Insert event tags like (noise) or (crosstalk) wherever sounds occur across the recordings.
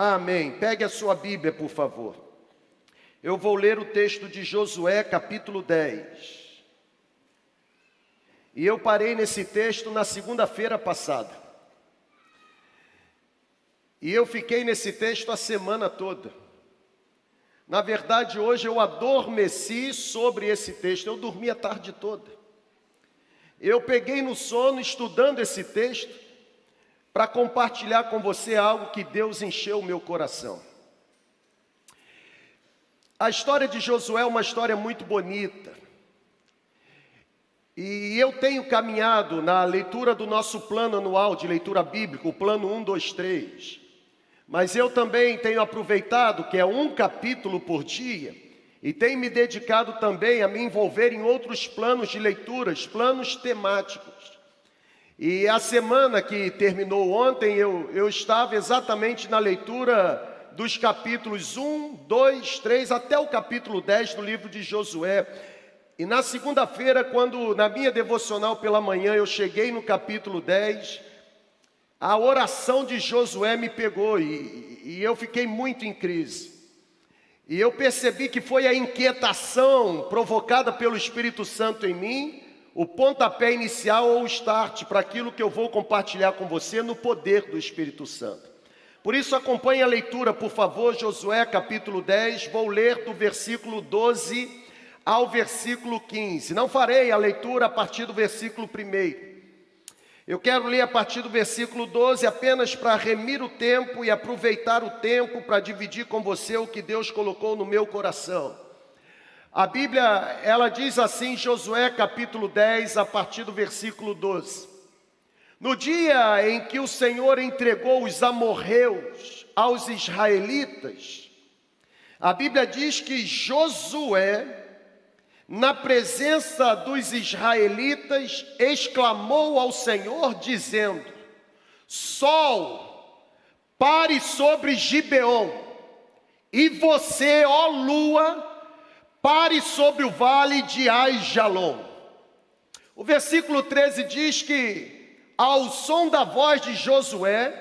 Amém. Pegue a sua Bíblia, por favor. Eu vou ler o texto de Josué, capítulo 10. E eu parei nesse texto na segunda-feira passada. E eu fiquei nesse texto a semana toda. Na verdade, hoje eu adormeci sobre esse texto, eu dormi a tarde toda. Eu peguei no sono estudando esse texto para compartilhar com você algo que Deus encheu o meu coração. A história de Josué é uma história muito bonita. E eu tenho caminhado na leitura do nosso plano anual de leitura bíblica, o plano 1, 2, 3. Mas eu também tenho aproveitado que é um capítulo por dia e tenho me dedicado também a me envolver em outros planos de leituras, planos temáticos. E a semana que terminou ontem, eu, eu estava exatamente na leitura dos capítulos 1, 2, 3, até o capítulo 10 do livro de Josué. E na segunda-feira, quando na minha devocional pela manhã eu cheguei no capítulo 10, a oração de Josué me pegou e, e eu fiquei muito em crise. E eu percebi que foi a inquietação provocada pelo Espírito Santo em mim o pontapé inicial ou o start para aquilo que eu vou compartilhar com você no poder do Espírito Santo. Por isso, acompanhe a leitura, por favor, Josué capítulo 10, vou ler do versículo 12 ao versículo 15. Não farei a leitura a partir do versículo 1. Eu quero ler a partir do versículo 12 apenas para remir o tempo e aproveitar o tempo para dividir com você o que Deus colocou no meu coração. A Bíblia, ela diz assim, Josué capítulo 10, a partir do versículo 12. No dia em que o Senhor entregou os amorreus aos israelitas, a Bíblia diz que Josué, na presença dos israelitas, exclamou ao Senhor, dizendo: Sol, pare sobre Gibeon, e você, ó lua, pare sobre o vale de Aijalon. O versículo 13 diz que, ao som da voz de Josué,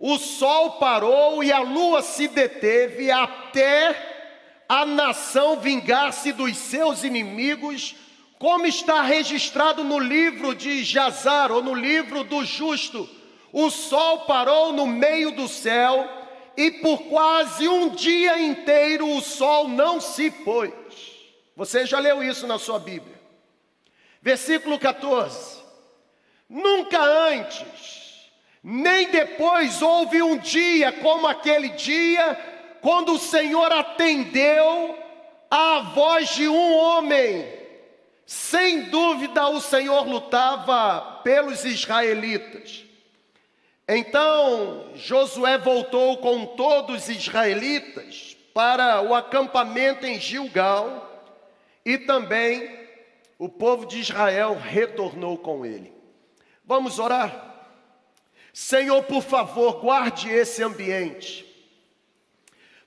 o sol parou e a lua se deteve até a nação vingar-se dos seus inimigos, como está registrado no livro de Jazar ou no livro do justo. O sol parou no meio do céu e por quase um dia inteiro o sol não se pôs. Você já leu isso na sua Bíblia. Versículo 14: Nunca antes, nem depois houve um dia como aquele dia, quando o Senhor atendeu à voz de um homem. Sem dúvida, o Senhor lutava pelos israelitas. Então Josué voltou com todos os israelitas para o acampamento em Gilgal, e também o povo de Israel retornou com ele. Vamos orar? Senhor, por favor, guarde esse ambiente.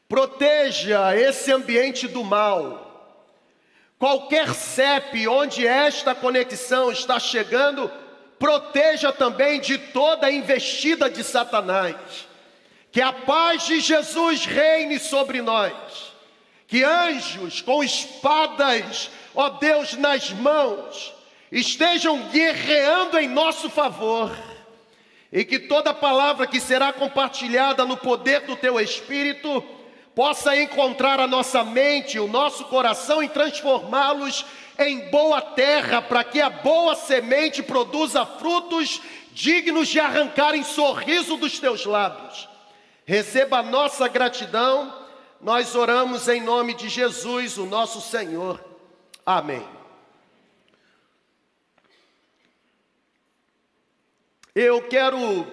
Proteja esse ambiente do mal. Qualquer CEP onde esta conexão está chegando, proteja também de toda a investida de Satanás. Que a paz de Jesus reine sobre nós. Que anjos com espadas, ó Deus, nas mãos, estejam guerreando em nosso favor. E que toda palavra que será compartilhada no poder do teu Espírito possa encontrar a nossa mente, o nosso coração e transformá-los em boa terra, para que a boa semente produza frutos dignos de arrancarem sorriso dos teus lábios. Receba a nossa gratidão, nós oramos em nome de Jesus, o nosso Senhor. Amém. Eu quero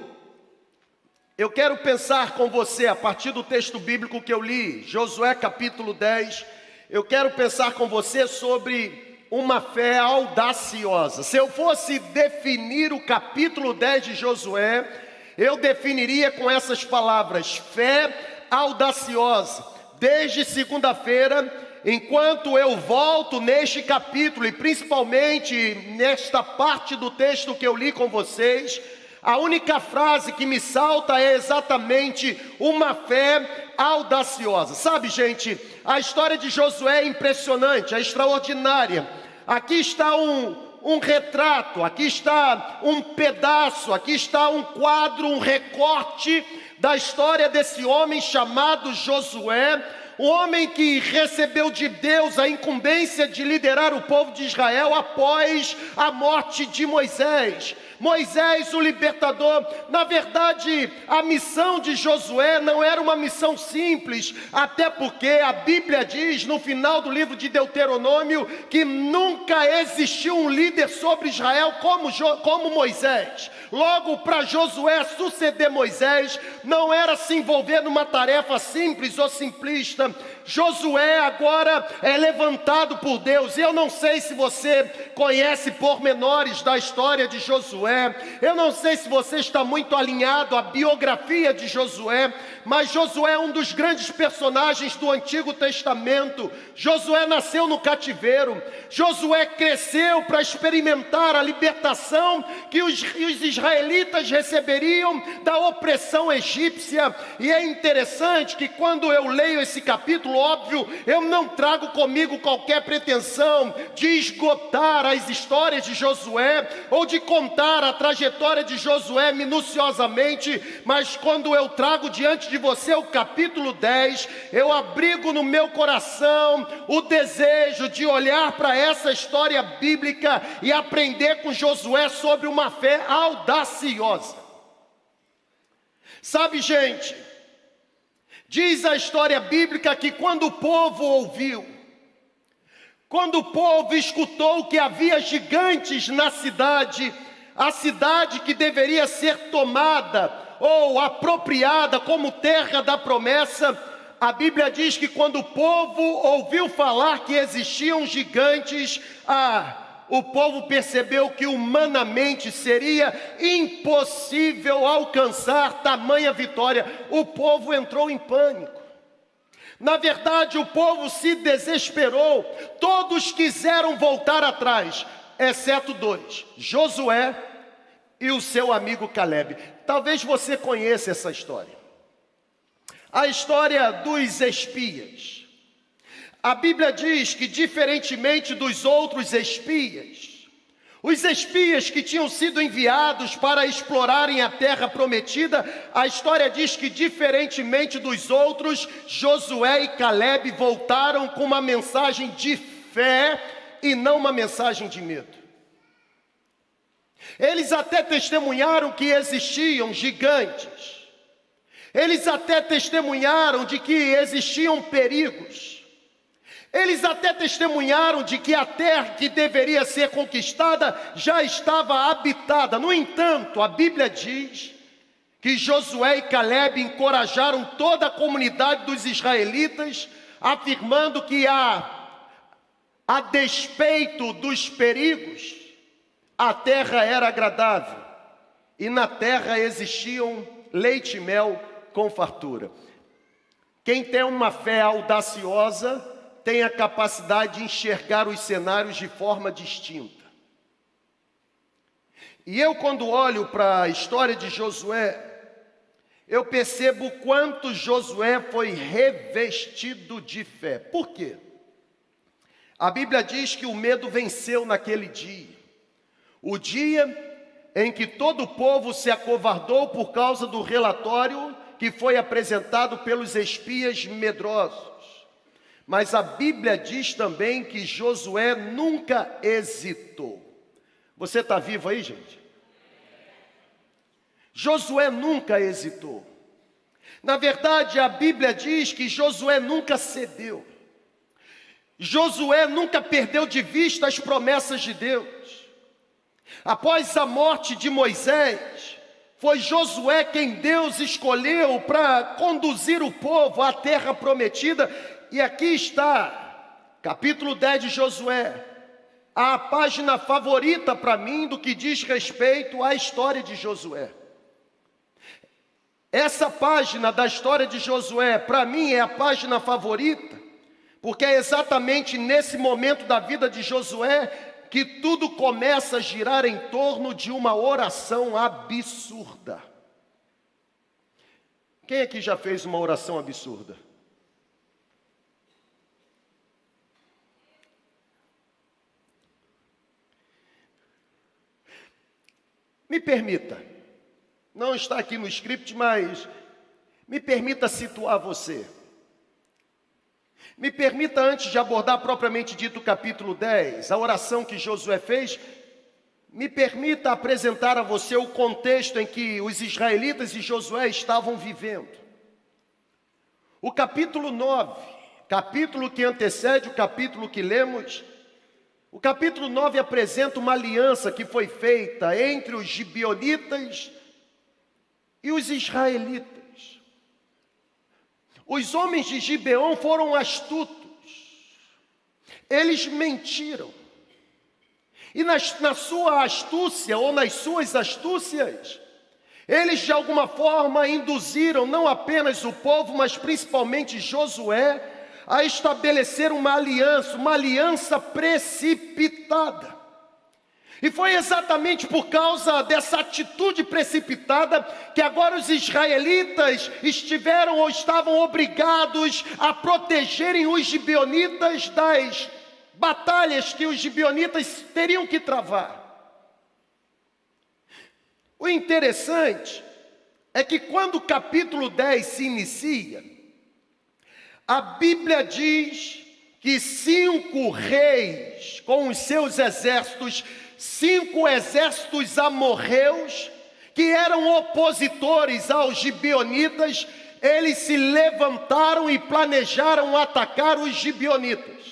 eu quero pensar com você a partir do texto bíblico que eu li, Josué capítulo 10. Eu quero pensar com você sobre uma fé audaciosa. Se eu fosse definir o capítulo 10 de Josué, eu definiria com essas palavras: fé audaciosa. Desde segunda-feira, enquanto eu volto neste capítulo e principalmente nesta parte do texto que eu li com vocês, A única frase que me salta é exatamente uma fé audaciosa. Sabe, gente, a história de Josué é impressionante, é extraordinária. Aqui está um, um retrato, aqui está um pedaço, aqui está um quadro, um recorte da história desse homem chamado Josué, um homem que recebeu de Deus a incumbência de liderar o povo de Israel após a morte de Moisés. Moisés, o libertador. Na verdade, a missão de Josué não era uma missão simples, até porque a Bíblia diz no final do livro de Deuteronômio que nunca existiu um líder sobre Israel como, como Moisés. Logo, para Josué suceder Moisés, não era se envolver numa tarefa simples ou simplista, Josué agora é levantado por Deus. Eu não sei se você conhece pormenores da história de Josué. Eu não sei se você está muito alinhado à biografia de Josué, mas Josué é um dos grandes personagens do Antigo Testamento. Josué nasceu no cativeiro. Josué cresceu para experimentar a libertação que os, os israelitas receberiam da opressão egípcia. E é interessante que quando eu leio esse capítulo óbvio, eu não trago comigo qualquer pretensão de esgotar as histórias de Josué ou de contar a trajetória de Josué minuciosamente, mas quando eu trago diante de você o capítulo 10, eu abrigo no meu coração o desejo de olhar para essa história bíblica e aprender com Josué sobre uma fé audaciosa. Sabe, gente, Diz a história bíblica que quando o povo ouviu, quando o povo escutou que havia gigantes na cidade, a cidade que deveria ser tomada ou apropriada como terra da promessa, a Bíblia diz que quando o povo ouviu falar que existiam gigantes, ah, o povo percebeu que humanamente seria impossível alcançar tamanha vitória. O povo entrou em pânico. Na verdade, o povo se desesperou, todos quiseram voltar atrás, exceto dois: Josué e o seu amigo Caleb. Talvez você conheça essa história. A história dos espias. A Bíblia diz que, diferentemente dos outros espias, os espias que tinham sido enviados para explorarem a terra prometida, a história diz que, diferentemente dos outros, Josué e Caleb voltaram com uma mensagem de fé e não uma mensagem de medo. Eles até testemunharam que existiam gigantes, eles até testemunharam de que existiam perigos. Eles até testemunharam de que a terra que deveria ser conquistada já estava habitada. No entanto, a Bíblia diz que Josué e Caleb encorajaram toda a comunidade dos israelitas, afirmando que a, a despeito dos perigos, a terra era agradável e na terra existiam leite e mel com fartura. Quem tem uma fé audaciosa, tem a capacidade de enxergar os cenários de forma distinta. E eu, quando olho para a história de Josué, eu percebo quanto Josué foi revestido de fé. Por quê? A Bíblia diz que o medo venceu naquele dia. O dia em que todo o povo se acovardou por causa do relatório que foi apresentado pelos espias medrosos. Mas a Bíblia diz também que Josué nunca hesitou. Você está vivo aí, gente? Josué nunca hesitou. Na verdade, a Bíblia diz que Josué nunca cedeu. Josué nunca perdeu de vista as promessas de Deus. Após a morte de Moisés, foi Josué quem Deus escolheu para conduzir o povo à terra prometida e aqui está, capítulo 10 de Josué, a página favorita para mim do que diz respeito à história de Josué. Essa página da história de Josué, para mim, é a página favorita, porque é exatamente nesse momento da vida de Josué que tudo começa a girar em torno de uma oração absurda. Quem aqui já fez uma oração absurda? Me permita, não está aqui no script, mas me permita situar você. Me permita, antes de abordar propriamente dito o capítulo 10, a oração que Josué fez, me permita apresentar a você o contexto em que os israelitas e Josué estavam vivendo. O capítulo 9, capítulo que antecede o capítulo que lemos, o capítulo 9 apresenta uma aliança que foi feita entre os gibionitas e os israelitas. Os homens de Gibeão foram astutos, eles mentiram, e nas, na sua astúcia ou nas suas astúcias, eles de alguma forma induziram não apenas o povo, mas principalmente Josué, a estabelecer uma aliança, uma aliança precipitada. E foi exatamente por causa dessa atitude precipitada que agora os israelitas estiveram ou estavam obrigados a protegerem os gibeonitas das batalhas que os gibeonitas teriam que travar. O interessante é que quando o capítulo 10 se inicia, a Bíblia diz que cinco reis com os seus exércitos cinco exércitos amorreus, que eram opositores aos gibeonitas, eles se levantaram e planejaram atacar os gibeonitas.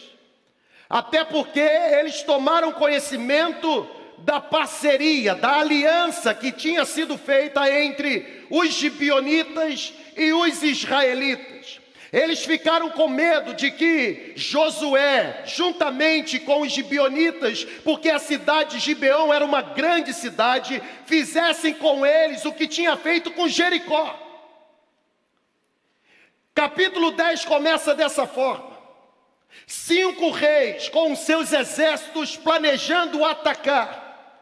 Até porque eles tomaram conhecimento da parceria, da aliança que tinha sido feita entre os gibeonitas e os israelitas. Eles ficaram com medo de que Josué, juntamente com os gibeonitas, porque a cidade de Gibeão era uma grande cidade, fizessem com eles o que tinha feito com Jericó. Capítulo 10 começa dessa forma: cinco reis com seus exércitos planejando atacar,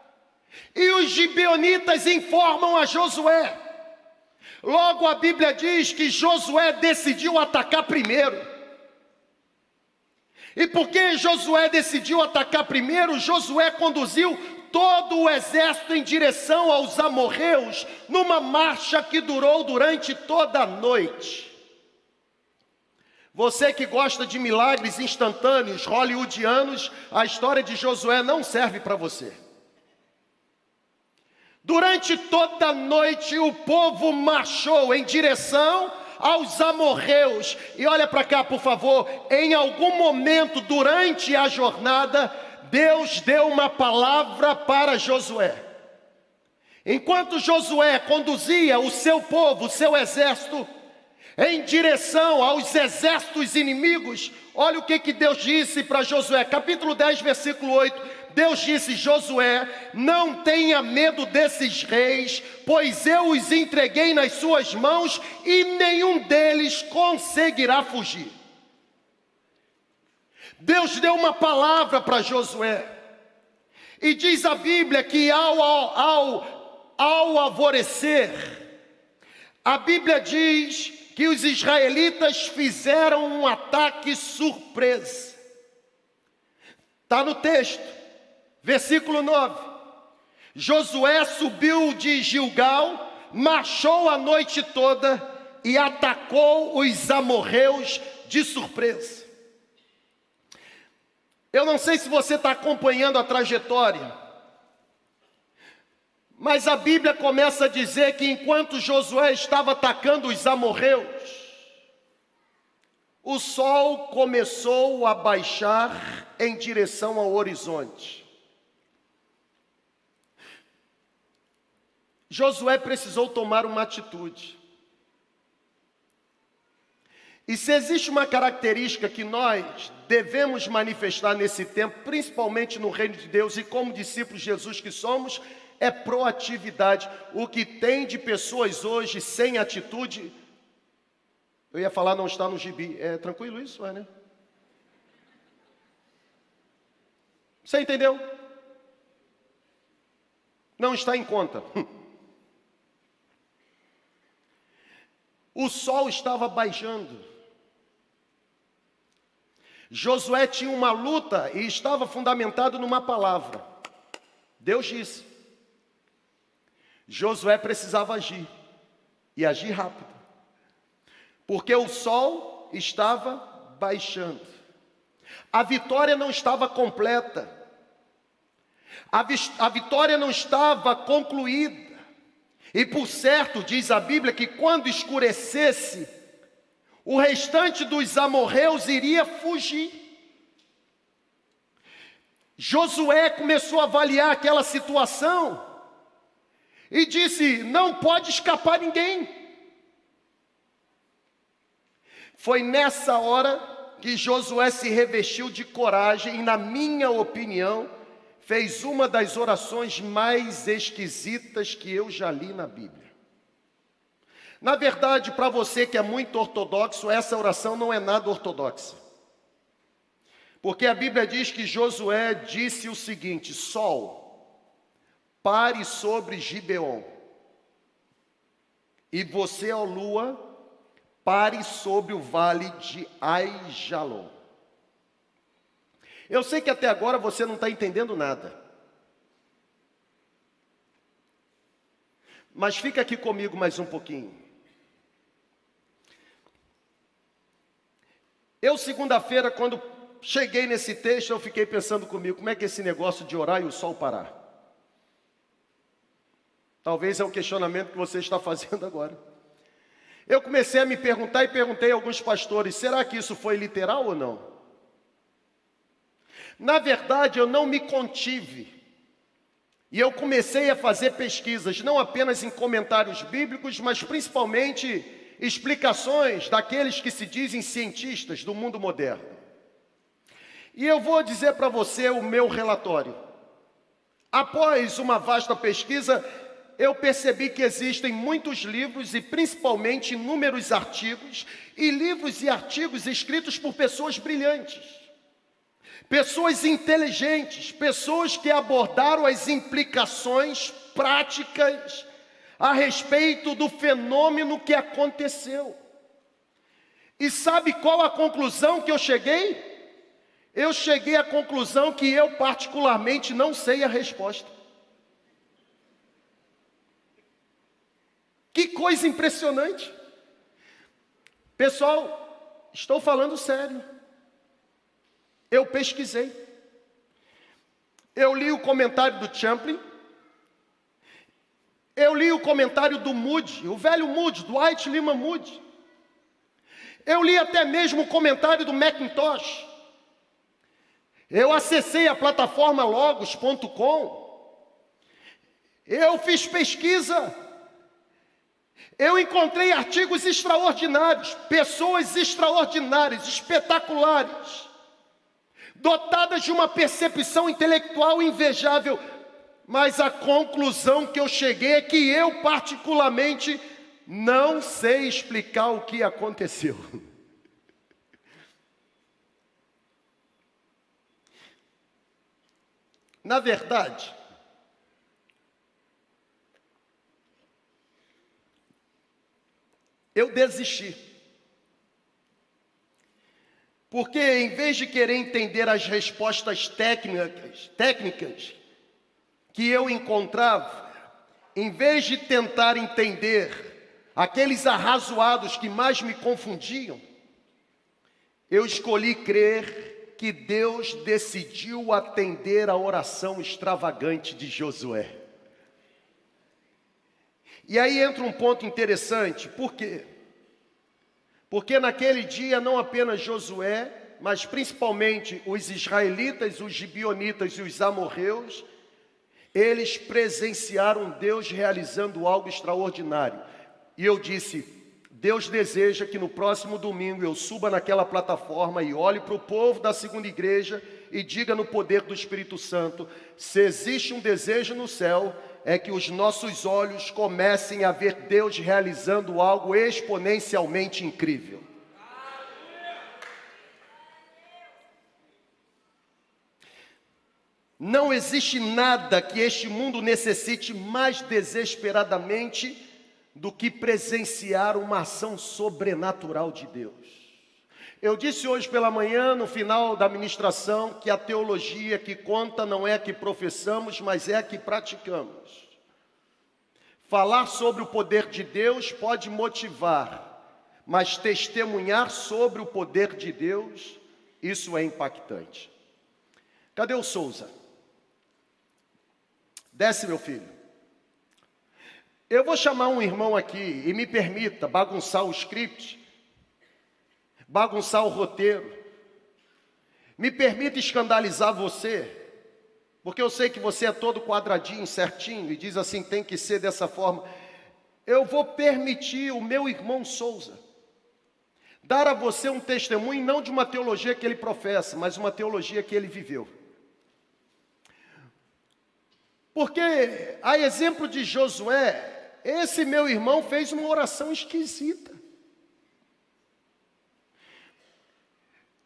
e os gibeonitas informam a Josué: Logo a Bíblia diz que Josué decidiu atacar primeiro. E porque Josué decidiu atacar primeiro, Josué conduziu todo o exército em direção aos amorreus, numa marcha que durou durante toda a noite. Você que gosta de milagres instantâneos, hollywoodianos, a história de Josué não serve para você. Durante toda a noite o povo marchou em direção aos amorreus. E olha para cá, por favor. Em algum momento durante a jornada, Deus deu uma palavra para Josué. Enquanto Josué conduzia o seu povo, o seu exército, em direção aos exércitos inimigos, olha o que, que Deus disse para Josué, capítulo 10, versículo 8: Deus disse: Josué, não tenha medo desses reis, pois eu os entreguei nas suas mãos e nenhum deles conseguirá fugir. Deus deu uma palavra para Josué, e diz a Bíblia que ao, ao, ao, ao alvorecer, a Bíblia diz que os israelitas fizeram um ataque surpresa. Está no texto. Versículo 9: Josué subiu de Gilgal, marchou a noite toda e atacou os amorreus de surpresa. Eu não sei se você está acompanhando a trajetória, mas a Bíblia começa a dizer que enquanto Josué estava atacando os amorreus, o sol começou a baixar em direção ao horizonte. Josué precisou tomar uma atitude. E se existe uma característica que nós devemos manifestar nesse tempo, principalmente no reino de Deus e como discípulos de Jesus que somos, é proatividade. O que tem de pessoas hoje sem atitude, eu ia falar não está no gibi. É tranquilo isso, é, né? Você entendeu? não está em conta. (laughs) O sol estava baixando. Josué tinha uma luta e estava fundamentado numa palavra. Deus disse. Josué precisava agir e agir rápido, porque o sol estava baixando, a vitória não estava completa, a, a vitória não estava concluída, e por certo, diz a Bíblia, que quando escurecesse, o restante dos amorreus iria fugir. Josué começou a avaliar aquela situação e disse: Não pode escapar ninguém. Foi nessa hora que Josué se revestiu de coragem e, na minha opinião, fez uma das orações mais esquisitas que eu já li na Bíblia. Na verdade, para você que é muito ortodoxo, essa oração não é nada ortodoxa. Porque a Bíblia diz que Josué disse o seguinte: Sol, pare sobre Gibeon, e você, ó lua, pare sobre o vale de Aijalon. Eu sei que até agora você não está entendendo nada. Mas fica aqui comigo mais um pouquinho. Eu, segunda-feira, quando cheguei nesse texto, eu fiquei pensando comigo, como é que é esse negócio de orar e o sol parar? Talvez é o questionamento que você está fazendo agora. Eu comecei a me perguntar e perguntei a alguns pastores: será que isso foi literal ou não? Na verdade, eu não me contive. E eu comecei a fazer pesquisas, não apenas em comentários bíblicos, mas principalmente explicações daqueles que se dizem cientistas do mundo moderno. E eu vou dizer para você o meu relatório. Após uma vasta pesquisa, eu percebi que existem muitos livros e principalmente inúmeros artigos, e livros e artigos escritos por pessoas brilhantes, pessoas inteligentes, pessoas que abordaram as implicações práticas a respeito do fenômeno que aconteceu. E sabe qual a conclusão que eu cheguei? Eu cheguei à conclusão que eu, particularmente, não sei a resposta. Que coisa impressionante. Pessoal, estou falando sério. Eu pesquisei. Eu li o comentário do Champlin, eu li o comentário do Moody, o velho Moody, White Lima Moody. Eu li até mesmo o comentário do Macintosh. Eu acessei a plataforma logos.com. Eu fiz pesquisa. Eu encontrei artigos extraordinários, pessoas extraordinárias, espetaculares, dotadas de uma percepção intelectual invejável mas a conclusão que eu cheguei é que eu, particularmente, não sei explicar o que aconteceu. (laughs) Na verdade, eu desisti. Porque em vez de querer entender as respostas técnicas, técnicas que eu encontrava, em vez de tentar entender aqueles arrazoados que mais me confundiam, eu escolhi crer que Deus decidiu atender a oração extravagante de Josué. E aí entra um ponto interessante, por quê? Porque naquele dia não apenas Josué, mas principalmente os israelitas, os gibionitas e os amorreus eles presenciaram Deus realizando algo extraordinário. E eu disse: Deus deseja que no próximo domingo eu suba naquela plataforma e olhe para o povo da segunda igreja e diga no poder do Espírito Santo: se existe um desejo no céu, é que os nossos olhos comecem a ver Deus realizando algo exponencialmente incrível. Não existe nada que este mundo necessite mais desesperadamente do que presenciar uma ação sobrenatural de Deus. Eu disse hoje pela manhã, no final da ministração, que a teologia que conta não é a que professamos, mas é a que praticamos. Falar sobre o poder de Deus pode motivar, mas testemunhar sobre o poder de Deus, isso é impactante. Cadê o Souza? Desce, meu filho. Eu vou chamar um irmão aqui e me permita bagunçar o script, bagunçar o roteiro. Me permita escandalizar você, porque eu sei que você é todo quadradinho, certinho, e diz assim: tem que ser dessa forma. Eu vou permitir o meu irmão Souza dar a você um testemunho, não de uma teologia que ele professa, mas uma teologia que ele viveu. Porque, a exemplo de Josué, esse meu irmão fez uma oração esquisita.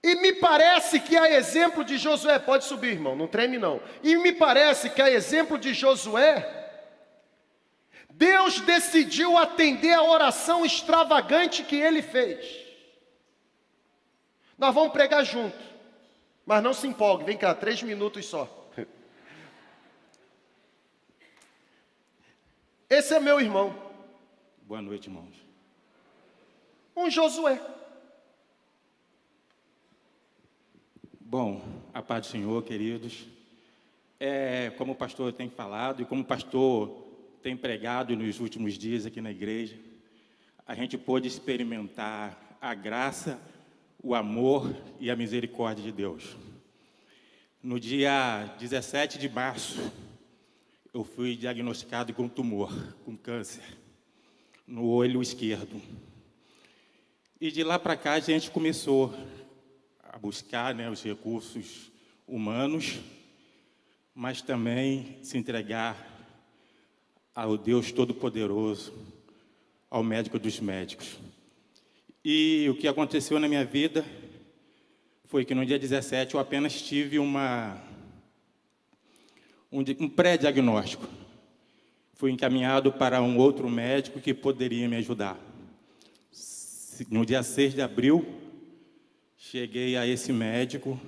E me parece que a exemplo de Josué, pode subir, irmão, não treme não. E me parece que a exemplo de Josué, Deus decidiu atender a oração extravagante que ele fez. Nós vamos pregar junto, mas não se empolgue, vem cá, três minutos só. Esse é meu irmão. Boa noite, irmãos. Um Josué. Bom, a paz do Senhor, queridos. É, como o pastor tem falado e como o pastor tem pregado nos últimos dias aqui na igreja, a gente pôde experimentar a graça, o amor e a misericórdia de Deus. No dia 17 de março eu fui diagnosticado com tumor, com câncer, no olho esquerdo. E de lá para cá a gente começou a buscar né, os recursos humanos, mas também se entregar ao Deus Todo-Poderoso, ao médico dos médicos. E o que aconteceu na minha vida foi que no dia 17 eu apenas tive uma um, um pré-diagnóstico. Fui encaminhado para um outro médico que poderia me ajudar. No dia 6 de abril, cheguei a esse médico,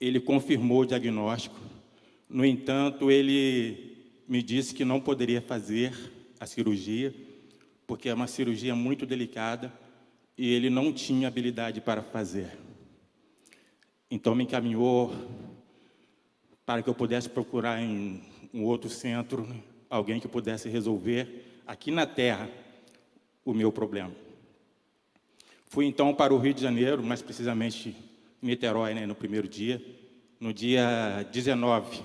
ele confirmou o diagnóstico. No entanto, ele me disse que não poderia fazer a cirurgia, porque é uma cirurgia muito delicada e ele não tinha habilidade para fazer. Então me encaminhou para que eu pudesse procurar em um outro centro alguém que pudesse resolver aqui na terra o meu problema. Fui então para o Rio de Janeiro, mais precisamente em Niterói, né, no primeiro dia, no dia 19.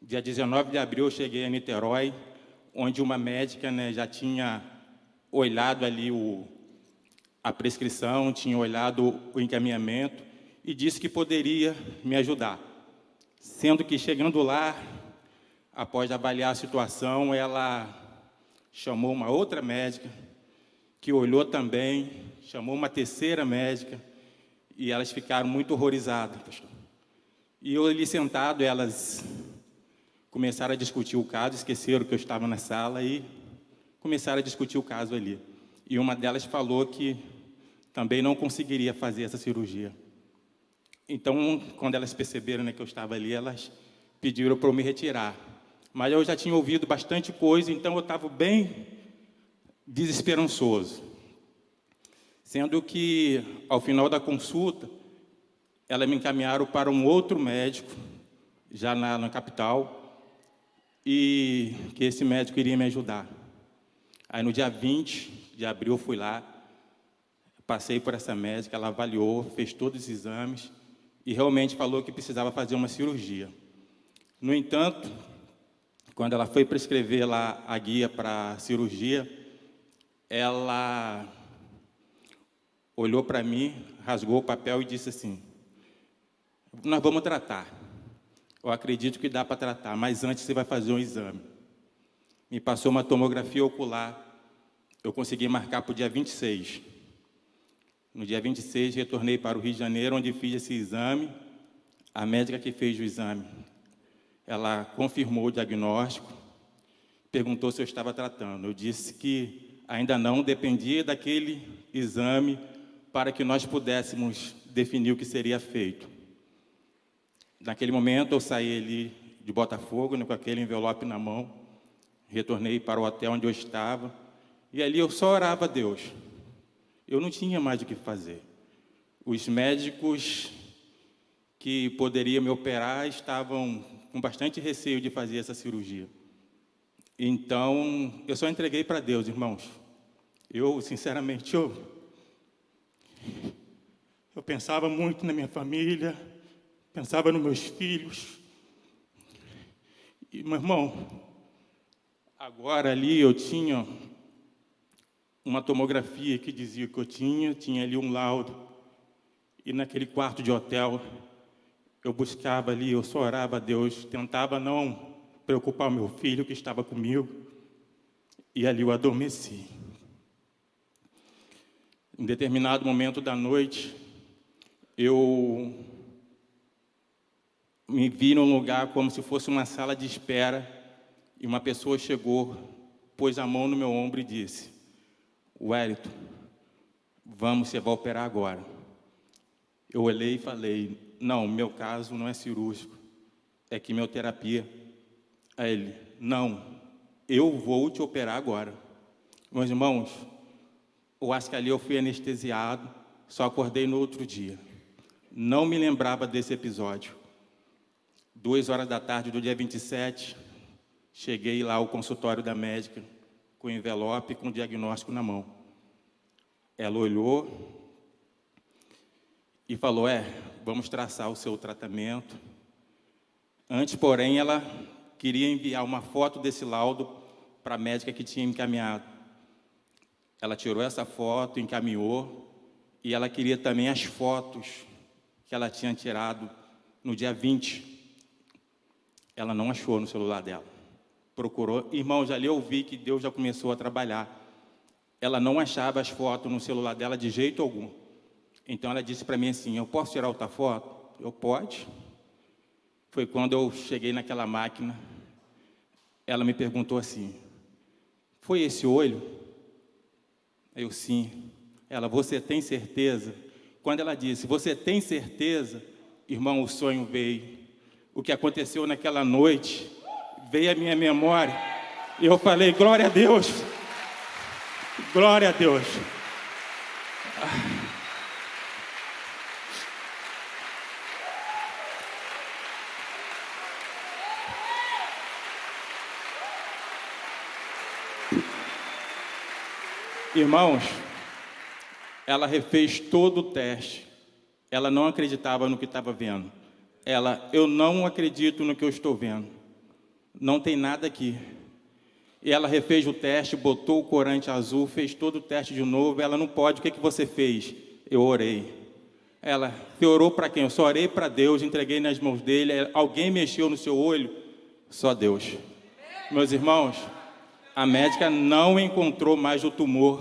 Dia 19 de abril eu cheguei a Niterói, onde uma médica né, já tinha olhado ali o, a prescrição, tinha olhado o encaminhamento e disse que poderia me ajudar. Sendo que chegando lá, após avaliar a situação, ela chamou uma outra médica, que olhou também, chamou uma terceira médica, e elas ficaram muito horrorizadas, pastor. E eu ali sentado, elas começaram a discutir o caso, esqueceram que eu estava na sala e começaram a discutir o caso ali. E uma delas falou que também não conseguiria fazer essa cirurgia. Então, quando elas perceberam né, que eu estava ali, elas pediram para eu me retirar. Mas eu já tinha ouvido bastante coisa, então eu estava bem desesperançoso. Sendo que, ao final da consulta, elas me encaminharam para um outro médico, já na, na capital, e que esse médico iria me ajudar. Aí, no dia 20 de abril, eu fui lá, passei por essa médica, ela avaliou, fez todos os exames, e realmente falou que precisava fazer uma cirurgia. No entanto, quando ela foi prescrever lá a guia para cirurgia, ela olhou para mim, rasgou o papel e disse assim: Nós vamos tratar. Eu acredito que dá para tratar, mas antes você vai fazer um exame. Me passou uma tomografia ocular. Eu consegui marcar para o dia 26. No dia 26, retornei para o Rio de Janeiro, onde fiz esse exame. A médica que fez o exame, ela confirmou o diagnóstico, perguntou se eu estava tratando. Eu disse que ainda não dependia daquele exame para que nós pudéssemos definir o que seria feito. Naquele momento eu saí ali de Botafogo, né, com aquele envelope na mão, retornei para o hotel onde eu estava, e ali eu só orava a Deus. Eu não tinha mais o que fazer. Os médicos que poderiam me operar estavam com bastante receio de fazer essa cirurgia. Então, eu só entreguei para Deus, irmãos. Eu, sinceramente, eu, eu pensava muito na minha família, pensava nos meus filhos. E, meu irmão, agora ali eu tinha uma tomografia que dizia que eu tinha, tinha ali um laudo. E naquele quarto de hotel, eu buscava ali, eu só orava a Deus, tentava não preocupar o meu filho que estava comigo, e ali eu adormeci. Em determinado momento da noite, eu me vi num lugar como se fosse uma sala de espera, e uma pessoa chegou, pôs a mão no meu ombro e disse: Wellington, vamos, você vai operar agora. Eu olhei e falei: Não, meu caso não é cirúrgico, é quimioterapia. Aí ele: Não, eu vou te operar agora. Meus irmãos, eu acho que ali eu fui anestesiado, só acordei no outro dia. Não me lembrava desse episódio. Duas horas da tarde do dia 27, cheguei lá ao consultório da médica com envelope e com diagnóstico na mão. Ela olhou e falou: É, vamos traçar o seu tratamento. Antes, porém, ela queria enviar uma foto desse laudo para a médica que tinha encaminhado. Ela tirou essa foto, encaminhou, e ela queria também as fotos que ela tinha tirado no dia 20. Ela não achou no celular dela procurou. Irmãos, ali eu vi que Deus já começou a trabalhar. Ela não achava as fotos no celular dela de jeito algum. Então ela disse para mim assim: Eu posso tirar outra foto? Eu pode. Foi quando eu cheguei naquela máquina. Ela me perguntou assim: Foi esse olho? Eu sim. Ela, você tem certeza? Quando ela disse, você tem certeza? Irmão, o sonho veio. O que aconteceu naquela noite veio à minha memória. E eu falei, glória a Deus. Glória a Deus. Irmãos, ela refez todo o teste. Ela não acreditava no que estava vendo. Ela, eu não acredito no que eu estou vendo não tem nada aqui. E ela refez o teste, botou o corante azul, fez todo o teste de novo. Ela não pode, o que, que você fez? Eu orei. Ela, você orou para quem? Eu só orei para Deus, entreguei nas mãos dele. Alguém mexeu no seu olho? Só Deus. Meus irmãos, a médica não encontrou mais o tumor.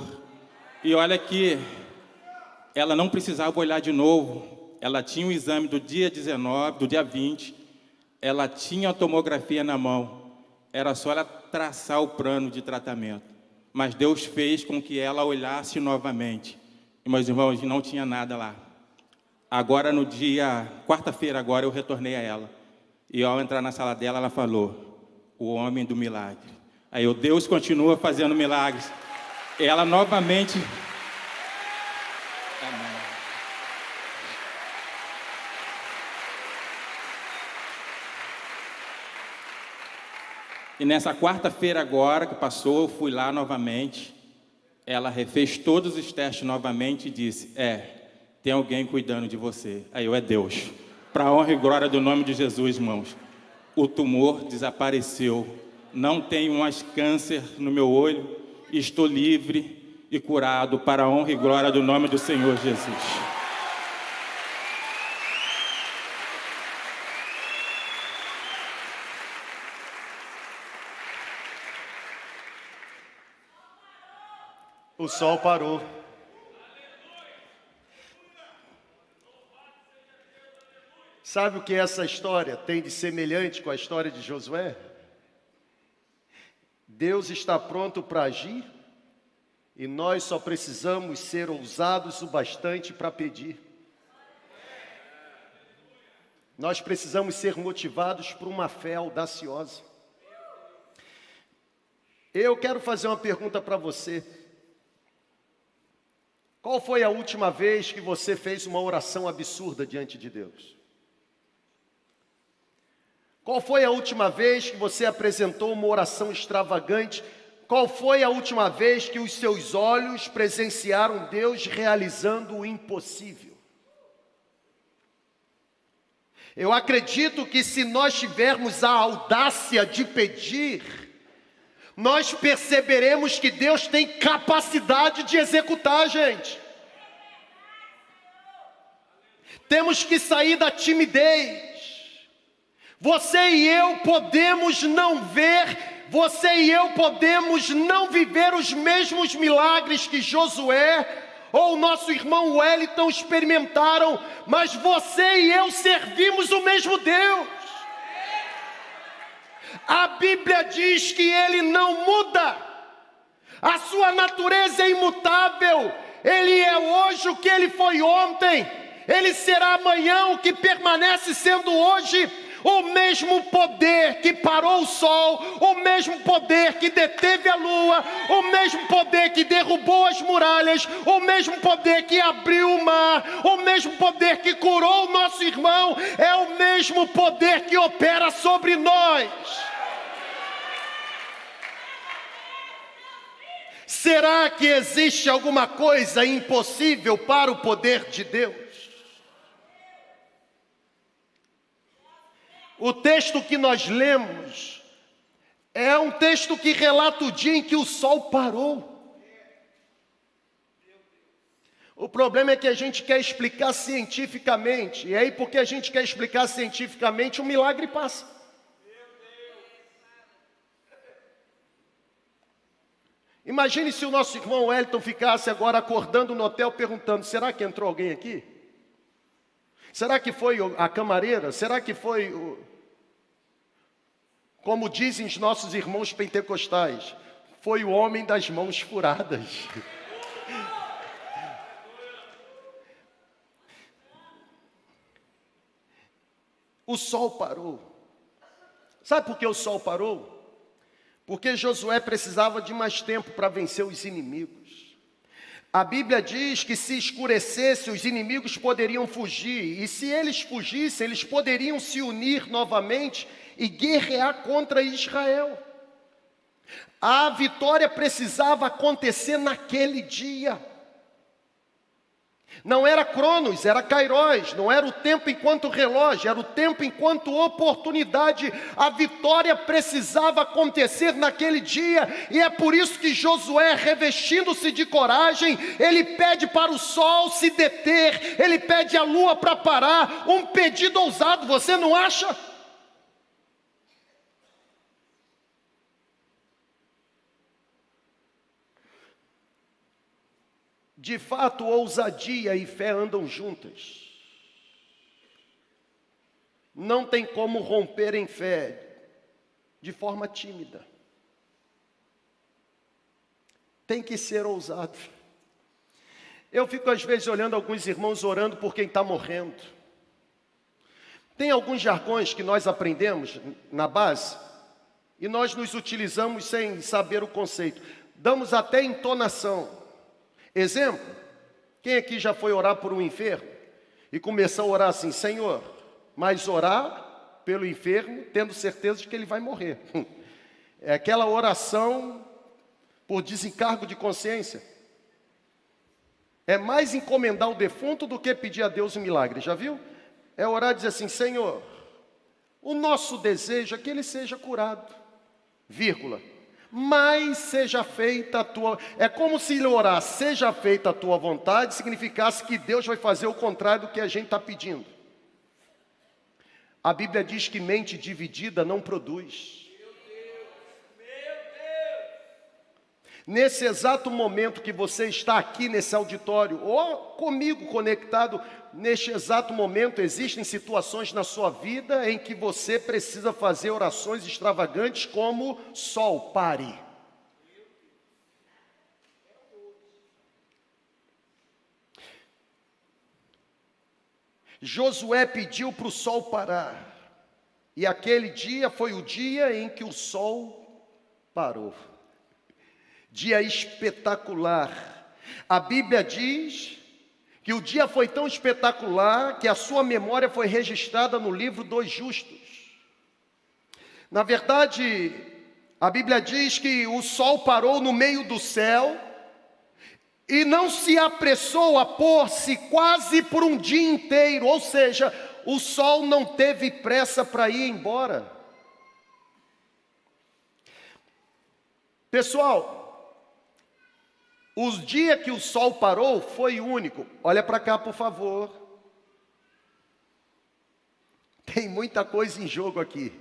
E olha que ela não precisava olhar de novo. Ela tinha o exame do dia 19, do dia 20 ela tinha a tomografia na mão, era só ela traçar o plano de tratamento. Mas Deus fez com que ela olhasse novamente. E, meus irmãos, não tinha nada lá. Agora, no dia, quarta-feira, agora eu retornei a ela. E ao entrar na sala dela, ela falou: O homem do milagre. Aí eu, Deus continua fazendo milagres. Ela novamente E nessa quarta-feira agora que passou, eu fui lá novamente. Ela refez todos os testes novamente e disse: É, tem alguém cuidando de você. Aí eu, é Deus. Para a honra e glória do nome de Jesus, irmãos. O tumor desapareceu. Não tenho mais câncer no meu olho. Estou livre e curado para a honra e glória do nome do Senhor Jesus. O sol parou. Sabe o que essa história tem de semelhante com a história de Josué? Deus está pronto para agir e nós só precisamos ser ousados o bastante para pedir. Nós precisamos ser motivados por uma fé audaciosa. Eu quero fazer uma pergunta para você. Qual foi a última vez que você fez uma oração absurda diante de Deus? Qual foi a última vez que você apresentou uma oração extravagante? Qual foi a última vez que os seus olhos presenciaram Deus realizando o impossível? Eu acredito que se nós tivermos a audácia de pedir, nós perceberemos que Deus tem capacidade de executar, gente. Temos que sair da timidez. Você e eu podemos não ver, você e eu podemos não viver os mesmos milagres que Josué ou nosso irmão Wellington experimentaram, mas você e eu servimos o mesmo Deus. A Bíblia diz que ele não muda, a sua natureza é imutável, ele é hoje o que ele foi ontem, ele será amanhã o que permanece sendo hoje o mesmo poder que parou o sol, o mesmo poder que deteve a lua, o mesmo poder que derrubou as muralhas, o mesmo poder que abriu o mar, o mesmo poder que curou o nosso irmão, é o mesmo poder que opera sobre nós. Será que existe alguma coisa impossível para o poder de Deus? O texto que nós lemos é um texto que relata o dia em que o sol parou. O problema é que a gente quer explicar cientificamente, e aí, porque a gente quer explicar cientificamente, o milagre passa. Imagine se o nosso irmão Wellington ficasse agora acordando no hotel perguntando: será que entrou alguém aqui? Será que foi a camareira? Será que foi o. Como dizem os nossos irmãos pentecostais, foi o homem das mãos furadas. O sol parou. Sabe por que o sol parou? Porque Josué precisava de mais tempo para vencer os inimigos. A Bíblia diz que se escurecesse, os inimigos poderiam fugir, e se eles fugissem, eles poderiam se unir novamente e guerrear contra Israel. A vitória precisava acontecer naquele dia. Não era Cronos, era Kairos, não era o tempo enquanto relógio, era o tempo enquanto oportunidade. A vitória precisava acontecer naquele dia, e é por isso que Josué, revestindo-se de coragem, ele pede para o sol se deter, ele pede a lua para parar. Um pedido ousado, você não acha? De fato, ousadia e fé andam juntas. Não tem como romper em fé de forma tímida. Tem que ser ousado. Eu fico às vezes olhando alguns irmãos orando por quem está morrendo. Tem alguns jargões que nós aprendemos na base e nós nos utilizamos sem saber o conceito. Damos até entonação. Exemplo: quem aqui já foi orar por um enfermo e começou a orar assim, Senhor, mas orar pelo enfermo tendo certeza de que ele vai morrer? (laughs) É aquela oração por desencargo de consciência. É mais encomendar o defunto do que pedir a Deus um milagre, já viu? É orar e dizer assim: Senhor, o nosso desejo é que ele seja curado, vírgula mas seja feita a tua. É como se ele orar, seja feita a tua vontade, significasse que Deus vai fazer o contrário do que a gente está pedindo. A Bíblia diz que mente dividida não produz. Nesse exato momento que você está aqui nesse auditório, ou comigo conectado, neste exato momento existem situações na sua vida em que você precisa fazer orações extravagantes como sol pare. Josué pediu para o sol parar. E aquele dia foi o dia em que o sol parou. Dia espetacular. A Bíblia diz que o dia foi tão espetacular que a sua memória foi registrada no livro dos justos. Na verdade, a Bíblia diz que o sol parou no meio do céu e não se apressou a pôr-se quase por um dia inteiro, ou seja, o sol não teve pressa para ir embora. Pessoal, o dia que o sol parou foi único. Olha para cá, por favor. Tem muita coisa em jogo aqui.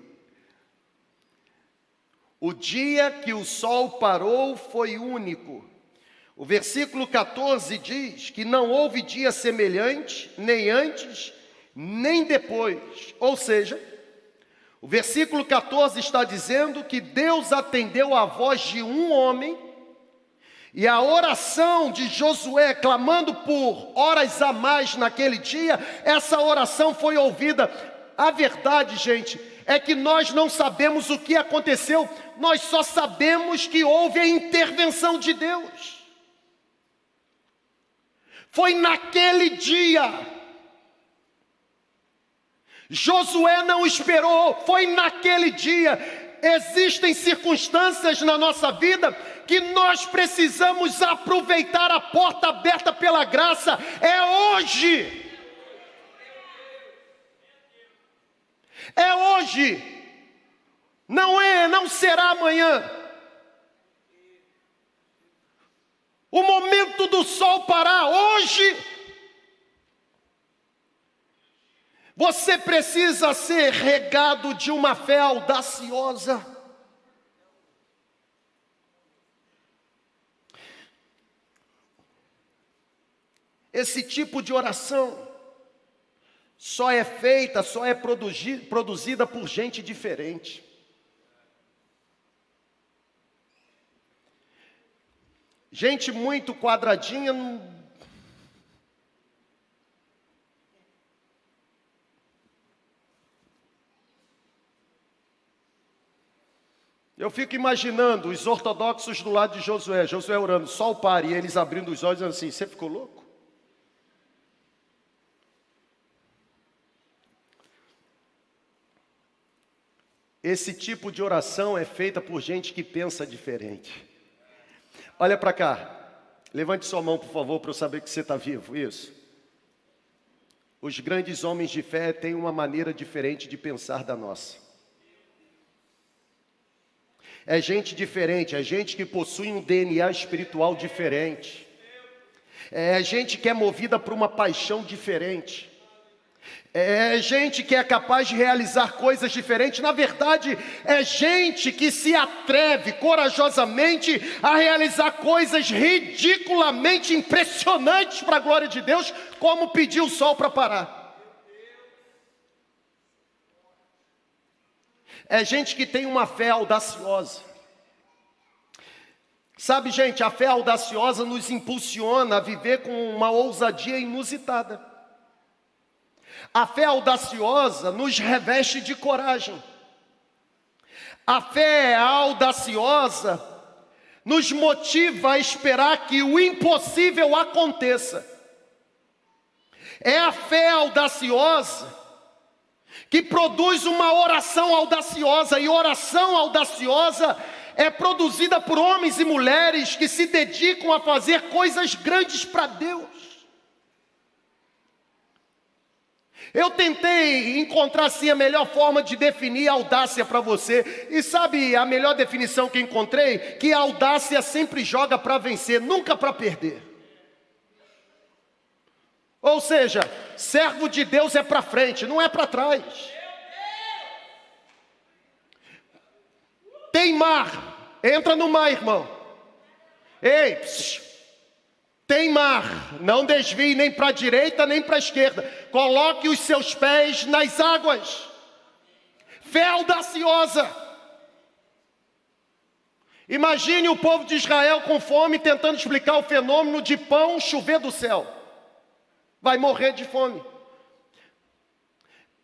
O dia que o sol parou foi único. O versículo 14 diz que não houve dia semelhante, nem antes, nem depois. Ou seja, o versículo 14 está dizendo que Deus atendeu a voz de um homem, e a oração de Josué, clamando por horas a mais naquele dia, essa oração foi ouvida. A verdade, gente, é que nós não sabemos o que aconteceu, nós só sabemos que houve a intervenção de Deus. Foi naquele dia. Josué não esperou, foi naquele dia. Existem circunstâncias na nossa vida que nós precisamos aproveitar a porta aberta pela graça. É hoje. É hoje. Não é, não será amanhã. o momento do sol parar hoje. Você precisa ser regado de uma fé audaciosa. Esse tipo de oração só é feita, só é produzida por gente diferente. Gente muito quadradinha Eu fico imaginando os ortodoxos do lado de Josué, Josué orando, sol pare, e eles abrindo os olhos assim, você ficou louco? Esse tipo de oração é feita por gente que pensa diferente. Olha para cá. Levante sua mão, por favor, para eu saber que você está vivo. Isso. Os grandes homens de fé têm uma maneira diferente de pensar da nossa. É gente diferente, é gente que possui um DNA espiritual diferente. É gente que é movida por uma paixão diferente. É gente que é capaz de realizar coisas diferentes. Na verdade, é gente que se atreve corajosamente a realizar coisas ridiculamente impressionantes para a glória de Deus, como pedir o sol para parar. É gente que tem uma fé audaciosa. Sabe, gente, a fé audaciosa nos impulsiona a viver com uma ousadia inusitada. A fé audaciosa nos reveste de coragem. A fé audaciosa nos motiva a esperar que o impossível aconteça. É a fé audaciosa que produz uma oração audaciosa, e oração audaciosa é produzida por homens e mulheres que se dedicam a fazer coisas grandes para Deus. Eu tentei encontrar assim a melhor forma de definir audácia para você. E sabe a melhor definição que encontrei? Que a audácia sempre joga para vencer, nunca para perder. Ou seja, servo de Deus é para frente, não é para trás. Tem mar, entra no mar, irmão. Ei, psiu, tem mar, não desvie nem para a direita nem para a esquerda. Coloque os seus pés nas águas. Fé audaciosa. Imagine o povo de Israel com fome tentando explicar o fenômeno de pão chover do céu. Vai morrer de fome.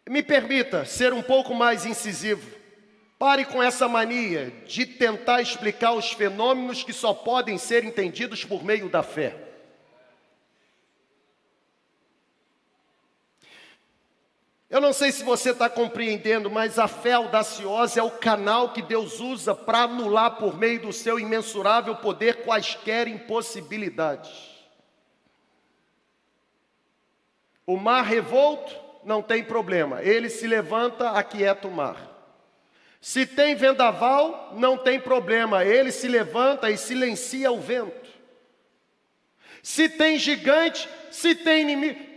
Me permita ser um pouco mais incisivo. Pare com essa mania de tentar explicar os fenômenos que só podem ser entendidos por meio da fé. Eu não sei se você está compreendendo, mas a fé audaciosa é o canal que Deus usa para anular por meio do seu imensurável poder quaisquer impossibilidades. O mar revolto não tem problema, ele se levanta, aquieta o mar. Se tem vendaval, não tem problema, ele se levanta e silencia o vento. Se tem gigante, se tem inimigo,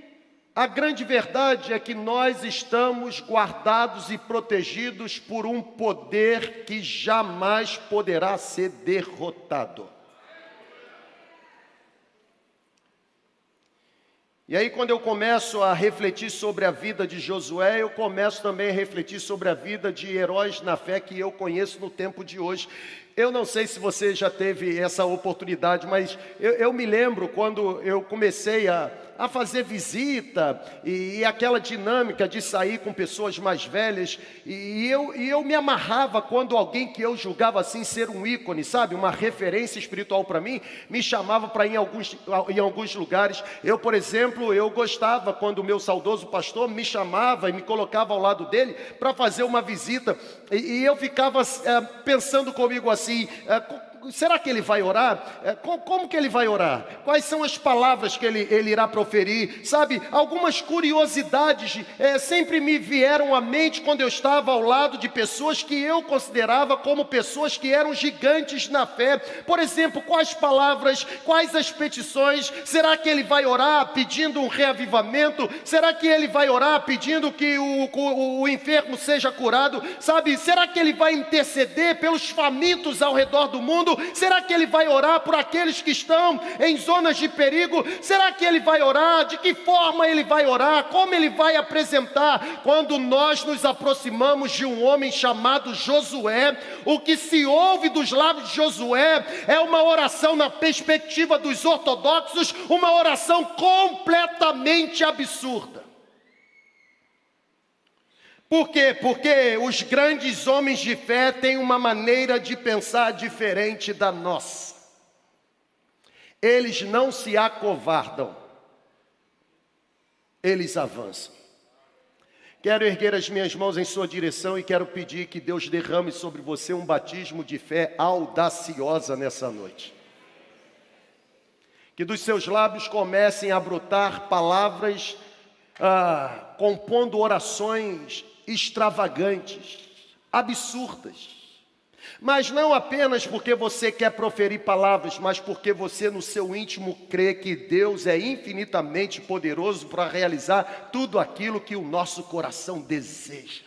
a grande verdade é que nós estamos guardados e protegidos por um poder que jamais poderá ser derrotado. E aí, quando eu começo a refletir sobre a vida de Josué, eu começo também a refletir sobre a vida de heróis na fé que eu conheço no tempo de hoje. Eu não sei se você já teve essa oportunidade, mas eu, eu me lembro quando eu comecei a a fazer visita e, e, aquela dinâmica de sair com pessoas mais velhas. E, eu, e eu me amarrava quando alguém que eu julgava assim ser um ícone, sabe, uma referência espiritual para mim, me chamava para ir em alguns, em alguns lugares. Eu, por exemplo, eu gostava quando o meu saudoso pastor me chamava e me colocava ao lado dele para fazer uma visita. E, e eu ficava é, pensando comigo assim. É, será que ele vai orar? É, como que ele vai orar? Quais são as palavras que ele, ele irá proferir? Sabe, algumas curiosidades é, sempre me vieram à mente quando eu estava ao lado de pessoas que eu considerava como pessoas que eram gigantes na fé. Por exemplo, quais palavras, quais as petições? Será que ele vai orar pedindo um reavivamento? Será que ele vai orar pedindo que o, o, o enfermo seja curado? Sabe, será que ele vai interceder pelos famintos ao redor do mundo? Será que ele vai orar por aqueles que estão em zonas de perigo? Será que ele vai orar? De que forma ele vai orar? Como ele vai apresentar? Quando nós nos aproximamos de um homem chamado Josué, o que se ouve dos lábios de Josué é uma oração na perspectiva dos ortodoxos, uma oração completamente absurda. Por quê? Porque os grandes homens de fé têm uma maneira de pensar diferente da nossa. Eles não se acovardam, eles avançam. Quero erguer as minhas mãos em sua direção e quero pedir que Deus derrame sobre você um batismo de fé audaciosa nessa noite. Que dos seus lábios comecem a brotar palavras, ah, compondo orações extravagantes, absurdas. Mas não apenas porque você quer proferir palavras, mas porque você no seu íntimo crê que Deus é infinitamente poderoso para realizar tudo aquilo que o nosso coração deseja.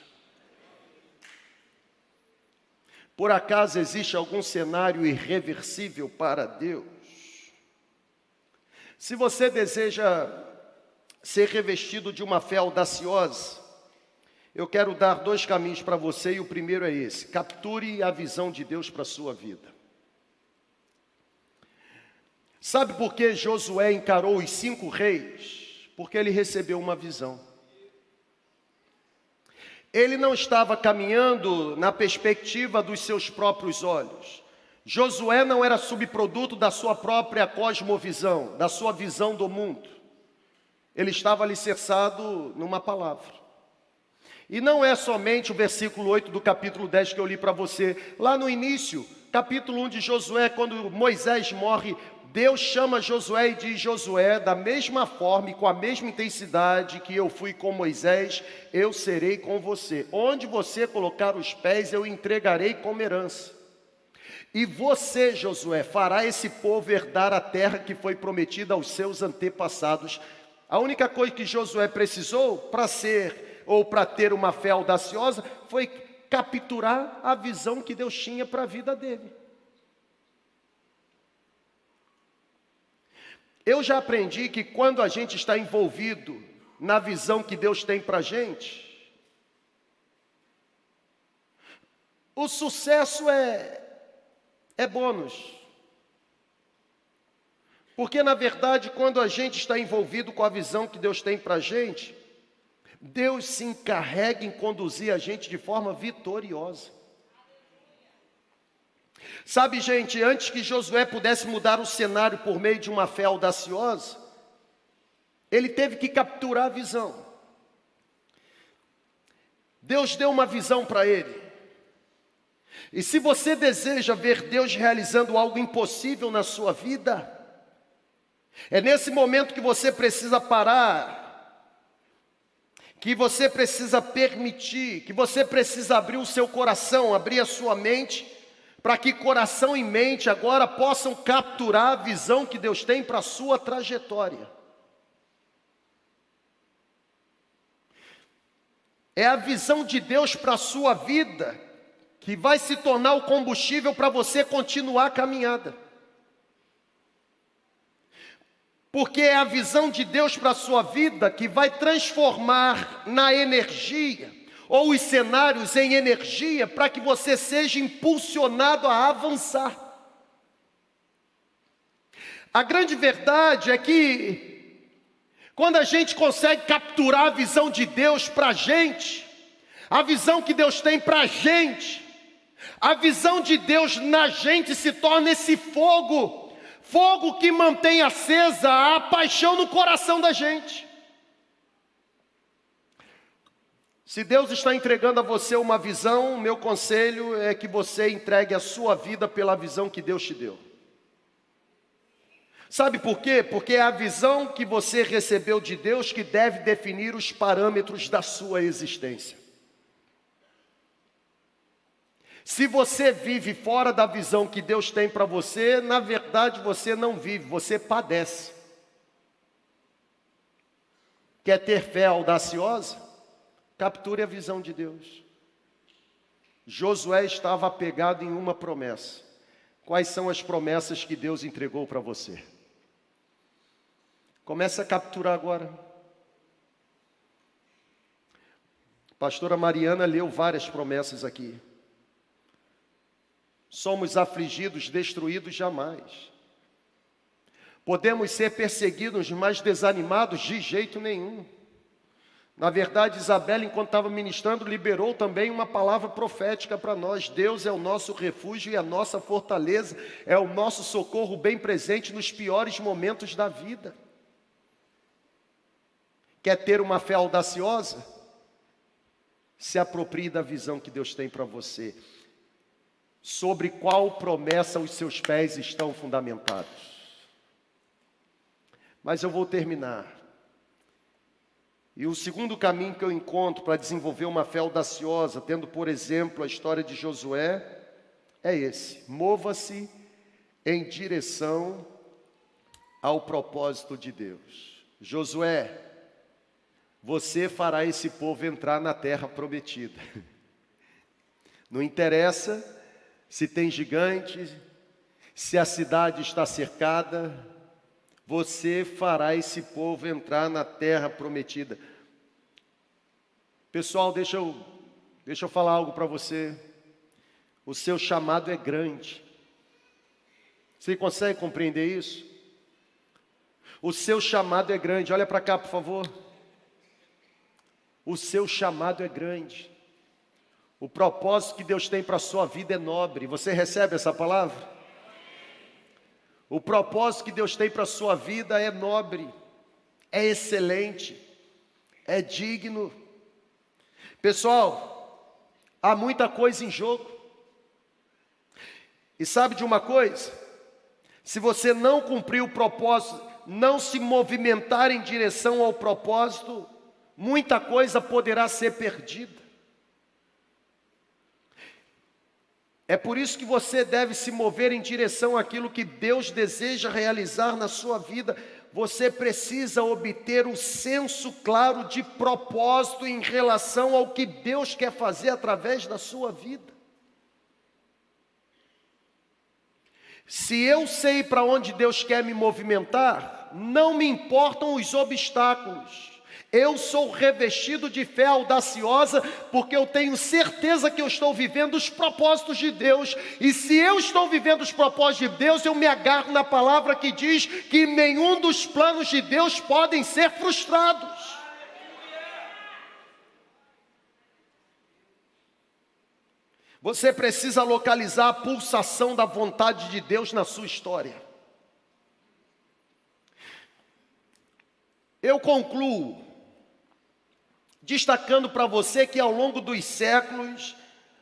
Por acaso existe algum cenário irreversível para Deus? Se você deseja ser revestido de uma fé audaciosa, eu quero dar dois caminhos para você e o primeiro é esse: capture a visão de Deus para a sua vida. Sabe por que Josué encarou os cinco reis? Porque ele recebeu uma visão. Ele não estava caminhando na perspectiva dos seus próprios olhos. Josué não era subproduto da sua própria cosmovisão, da sua visão do mundo. Ele estava alicerçado numa palavra. E não é somente o versículo 8 do capítulo 10 que eu li para você. Lá no início, capítulo 1 de Josué, quando Moisés morre, Deus chama Josué e diz: Josué, da mesma forma e com a mesma intensidade que eu fui com Moisés, eu serei com você. Onde você colocar os pés, eu entregarei como herança. E você, Josué, fará esse povo herdar a terra que foi prometida aos seus antepassados. A única coisa que Josué precisou para ser ou para ter uma fé audaciosa, foi capturar a visão que Deus tinha para a vida dele. Eu já aprendi que quando a gente está envolvido na visão que Deus tem para a gente, o sucesso é, é bônus. Porque, na verdade, quando a gente está envolvido com a visão que Deus tem para a gente, Deus se encarrega em conduzir a gente de forma vitoriosa. Sabe, gente, antes que Josué pudesse mudar o cenário por meio de uma fé audaciosa, ele teve que capturar a visão. Deus deu uma visão para ele. E se você deseja ver Deus realizando algo impossível na sua vida, é nesse momento que você precisa parar, que você precisa permitir, que você precisa abrir o seu coração, abrir a sua mente, para que coração e mente agora possam capturar a visão que Deus tem para a sua trajetória. É a visão de Deus para a sua vida que vai se tornar o combustível para você continuar a caminhada. Porque é a visão de Deus para a sua vida que vai transformar na energia ou os cenários em energia para que você seja impulsionado a avançar. A grande verdade é que, quando a gente consegue capturar a visão de Deus para a gente, a visão que Deus tem para a gente, a visão de Deus na gente se torna esse fogo fogo que mantém acesa a paixão no coração da gente. Se Deus está entregando a você uma visão, meu conselho é que você entregue a sua vida pela visão que Deus te deu. Sabe por quê? Porque é a visão que você recebeu de Deus que deve definir os parâmetros da sua existência. Se você vive fora da visão que Deus tem para você, na verdade você não vive, você padece. Quer ter fé audaciosa? Capture a visão de Deus. Josué estava apegado em uma promessa. Quais são as promessas que Deus entregou para você? Começa a capturar agora. pastora Mariana leu várias promessas aqui. Somos afligidos, destruídos jamais. Podemos ser perseguidos, mas desanimados de jeito nenhum. Na verdade, Isabela, enquanto estava ministrando, liberou também uma palavra profética para nós. Deus é o nosso refúgio e a nossa fortaleza, é o nosso socorro bem presente nos piores momentos da vida. Quer ter uma fé audaciosa? Se aproprie da visão que Deus tem para você sobre qual promessa os seus pés estão fundamentados. Mas eu vou terminar. E o segundo caminho que eu encontro para desenvolver uma fé audaciosa, tendo por exemplo a história de Josué, é esse: mova-se em direção ao propósito de Deus. Josué, você fará esse povo entrar na terra prometida. (laughs) Não interessa se tem gigantes, se a cidade está cercada, você fará esse povo entrar na terra prometida. Pessoal, deixa eu, deixa eu falar algo para você. O seu chamado é grande. Você consegue compreender isso? O seu chamado é grande. Olha para cá, por favor. O seu chamado é grande. O propósito que Deus tem para a sua vida é nobre. Você recebe essa palavra? O propósito que Deus tem para a sua vida é nobre, é excelente, é digno. Pessoal, há muita coisa em jogo. E sabe de uma coisa? Se você não cumprir o propósito, não se movimentar em direção ao propósito, muita coisa poderá ser perdida. É por isso que você deve se mover em direção àquilo que Deus deseja realizar na sua vida. Você precisa obter o um senso claro de propósito em relação ao que Deus quer fazer através da sua vida. Se eu sei para onde Deus quer me movimentar, não me importam os obstáculos. Eu sou revestido de fé audaciosa, porque eu tenho certeza que eu estou vivendo os propósitos de Deus. E se eu estou vivendo os propósitos de Deus, eu me agarro na palavra que diz que nenhum dos planos de Deus podem ser frustrados. Você precisa localizar a pulsação da vontade de Deus na sua história. Eu concluo destacando para você que ao longo dos séculos,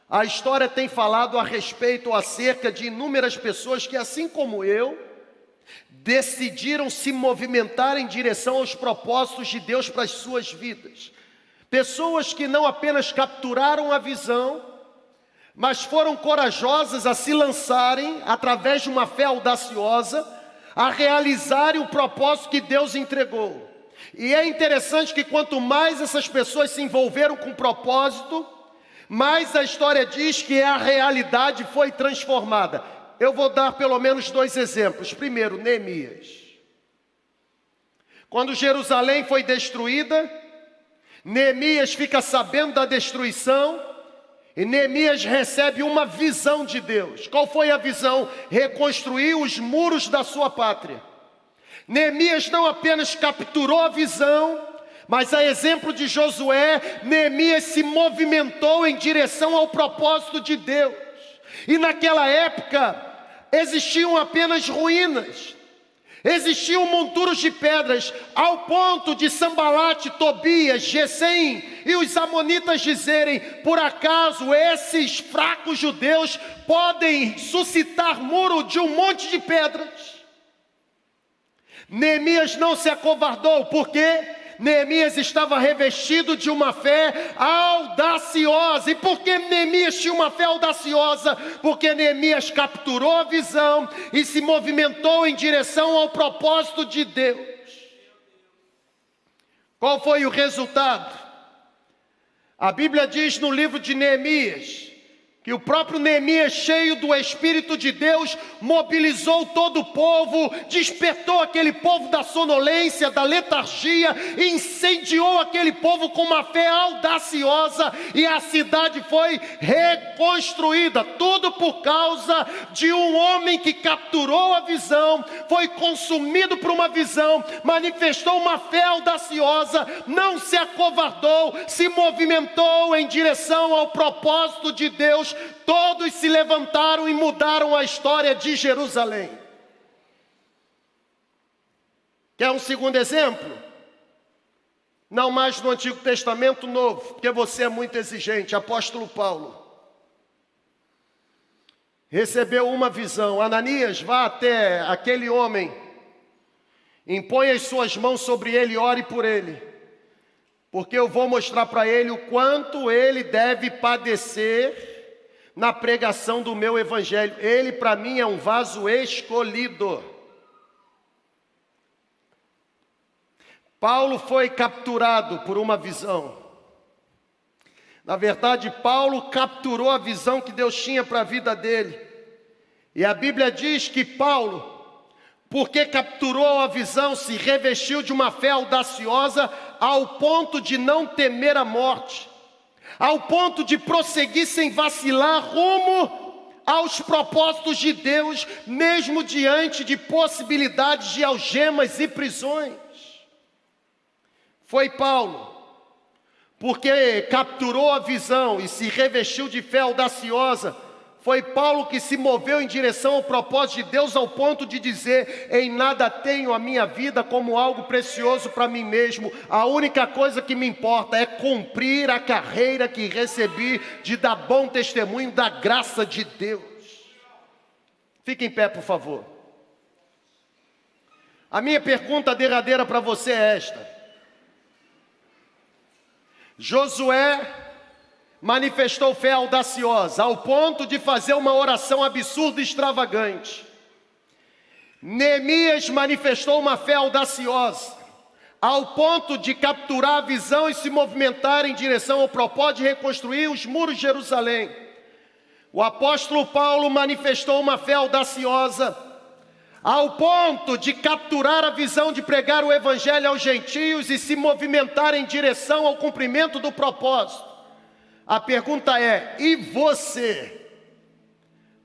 a história tem falado a respeito acerca de inúmeras pessoas que, assim como eu, decidiram se movimentar em direção aos propósitos de Deus para as suas vidas. Pessoas que não apenas capturaram a visão, mas foram corajosas a se lançarem, através de uma fé audaciosa, a realizarem o propósito que Deus entregou. E é interessante que quanto mais essas pessoas se envolveram com propósito, mais a história diz que a realidade foi transformada. Eu vou dar pelo menos dois exemplos. Primeiro, Neemias. Quando Jerusalém foi destruída, Neemias fica sabendo da destruição e Neemias recebe uma visão de Deus. Qual foi a visão? Reconstruir os muros da sua pátria. Neemias não apenas capturou a visão, mas a exemplo de Josué, Neemias se movimentou em direção ao propósito de Deus. E naquela época existiam apenas ruínas, existiam monturos de pedras, ao ponto de Sambalate, Tobias, Gesem e os amonitas dizerem: por acaso esses fracos judeus podem suscitar muro de um monte de pedras? Neemias não se acovardou, porque Neemias estava revestido de uma fé audaciosa. E por que Neemias tinha uma fé audaciosa? Porque Neemias capturou a visão e se movimentou em direção ao propósito de Deus. Qual foi o resultado? A Bíblia diz no livro de Neemias que o próprio Neemias, cheio do Espírito de Deus, mobilizou todo o povo, despertou aquele povo da sonolência, da letargia, incendiou aquele povo com uma fé audaciosa e a cidade foi reconstruída. Tudo por causa de um homem que capturou a visão, foi consumido por uma visão, manifestou uma fé audaciosa, não se acovardou, se movimentou em direção ao propósito de Deus todos se levantaram e mudaram a história de Jerusalém. Quer um segundo exemplo? Não mais no Antigo Testamento Novo, porque você é muito exigente. Apóstolo Paulo recebeu uma visão. Ananias, vá até aquele homem, impõe as suas mãos sobre ele e ore por ele, porque eu vou mostrar para ele o quanto ele deve padecer na pregação do meu evangelho. Ele, para mim, é um vaso escolhido. Paulo foi capturado por uma visão. Na verdade, Paulo capturou a visão que Deus tinha para a vida dele. E a Bíblia diz que Paulo, porque capturou a visão, se revestiu de uma fé audaciosa ao ponto de não temer a morte ao ponto de prosseguir sem vacilar rumo aos propósitos de Deus, mesmo diante de possibilidades de algemas e prisões. Foi Paulo, porque capturou a visão e se revestiu de fé audaciosa, foi Paulo que se moveu em direção ao propósito de Deus ao ponto de dizer: Em nada tenho a minha vida como algo precioso para mim mesmo. A única coisa que me importa é cumprir a carreira que recebi de dar bom testemunho da graça de Deus. Fique em pé, por favor. A minha pergunta derradeira para você é esta: Josué manifestou fé audaciosa, ao ponto de fazer uma oração absurda e extravagante. Neemias manifestou uma fé audaciosa, ao ponto de capturar a visão e se movimentar em direção ao propósito de reconstruir os muros de Jerusalém. O apóstolo Paulo manifestou uma fé audaciosa, ao ponto de capturar a visão de pregar o evangelho aos gentios e se movimentar em direção ao cumprimento do propósito. A pergunta é: e você?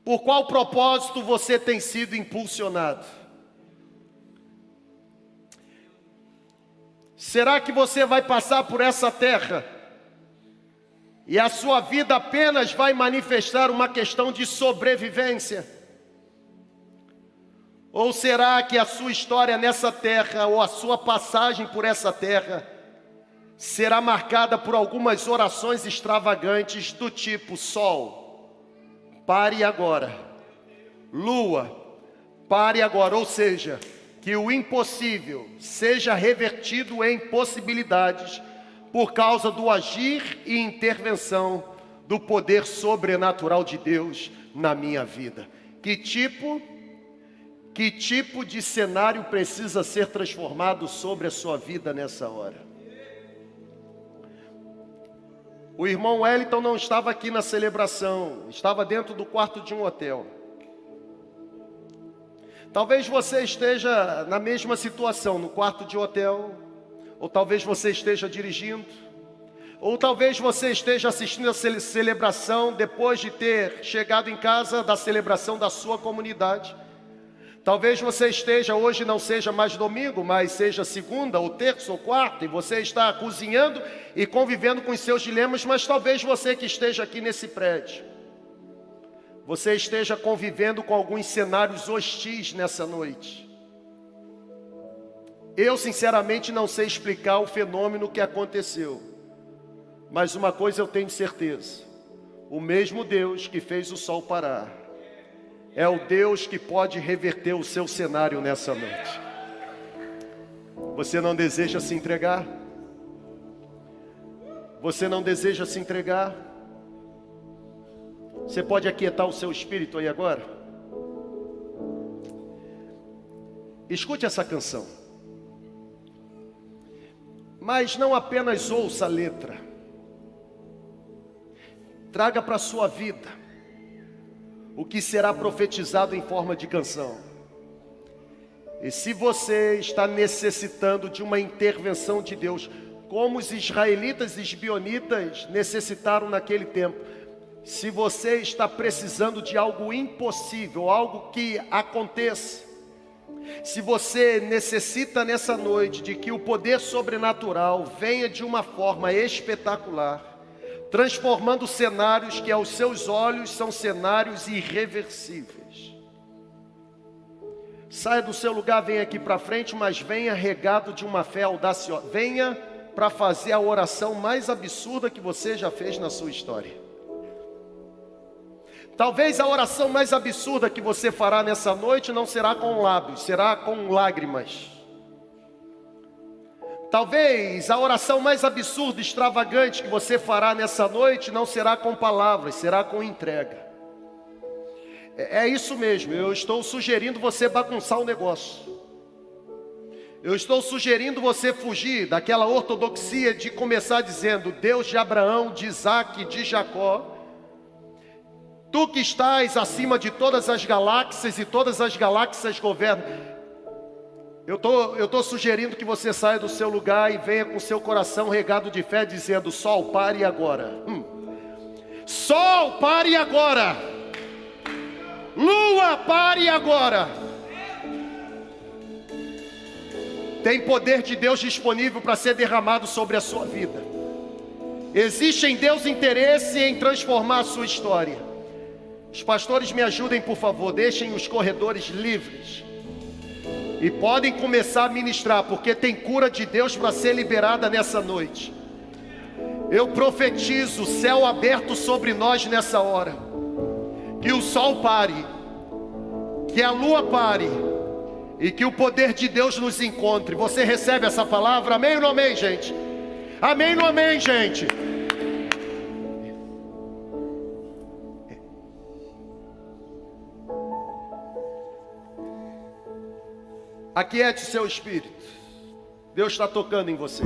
Por qual propósito você tem sido impulsionado? Será que você vai passar por essa terra e a sua vida apenas vai manifestar uma questão de sobrevivência? Ou será que a sua história nessa terra, ou a sua passagem por essa terra, será marcada por algumas orações extravagantes do tipo: Sol, pare agora, Lua, pare agora, ou seja, que o impossível seja revertido em possibilidades por causa do agir e intervenção do poder sobrenatural de Deus na minha vida. Que tipo que tipo de cenário precisa ser transformado sobre a sua vida nessa hora? O irmão Wellington não estava aqui na celebração, estava dentro do quarto de um hotel. Talvez você esteja na mesma situação, no quarto de hotel, ou talvez você esteja dirigindo, ou talvez você esteja assistindo a celebração depois de ter chegado em casa da celebração da sua comunidade Talvez você esteja hoje não seja mais domingo, mas seja segunda ou terça ou quarta, e você está cozinhando e convivendo com os seus dilemas, mas talvez você que esteja aqui nesse prédio, você esteja convivendo com alguns cenários hostis nessa noite. Eu sinceramente não sei explicar o fenômeno que aconteceu, mas uma coisa eu tenho certeza: o mesmo Deus que fez o sol parar é o Deus que pode reverter o seu cenário nessa noite. Você não deseja se entregar? Você não deseja se entregar? Você pode aquietar o seu espírito aí agora? Escute essa canção. Mas não apenas ouça a letra. Traga para a sua vida o que será profetizado em forma de canção. E se você está necessitando de uma intervenção de Deus, como os israelitas e os bionitas necessitaram naquele tempo, se você está precisando de algo impossível, algo que aconteça, se você necessita nessa noite de que o poder sobrenatural venha de uma forma espetacular, transformando cenários que aos seus olhos são cenários irreversíveis. Saia do seu lugar, venha aqui para frente, mas venha regado de uma fé audaciosa. Venha para fazer a oração mais absurda que você já fez na sua história. Talvez a oração mais absurda que você fará nessa noite não será com lábios, será com lágrimas. Talvez a oração mais absurda extravagante que você fará nessa noite não será com palavras, será com entrega. É, é isso mesmo, eu estou sugerindo você bagunçar o negócio. Eu estou sugerindo você fugir daquela ortodoxia de começar dizendo Deus de Abraão, de Isaac, de Jacó. Tu que estás acima de todas as galáxias e todas as galáxias governam. Eu tô, estou tô sugerindo que você saia do seu lugar e venha com seu coração regado de fé, dizendo: Sol, pare agora. Hum. Sol, pare agora. Lua, pare agora. Tem poder de Deus disponível para ser derramado sobre a sua vida. Existe em Deus interesse em transformar a sua história. Os pastores me ajudem, por favor, deixem os corredores livres. E podem começar a ministrar, porque tem cura de Deus para ser liberada nessa noite. Eu profetizo céu aberto sobre nós nessa hora. Que o sol pare, que a lua pare, e que o poder de Deus nos encontre. Você recebe essa palavra? Amém ou não amém, gente? Amém ou não amém, gente? Aquiete seu espírito. Deus está tocando em você.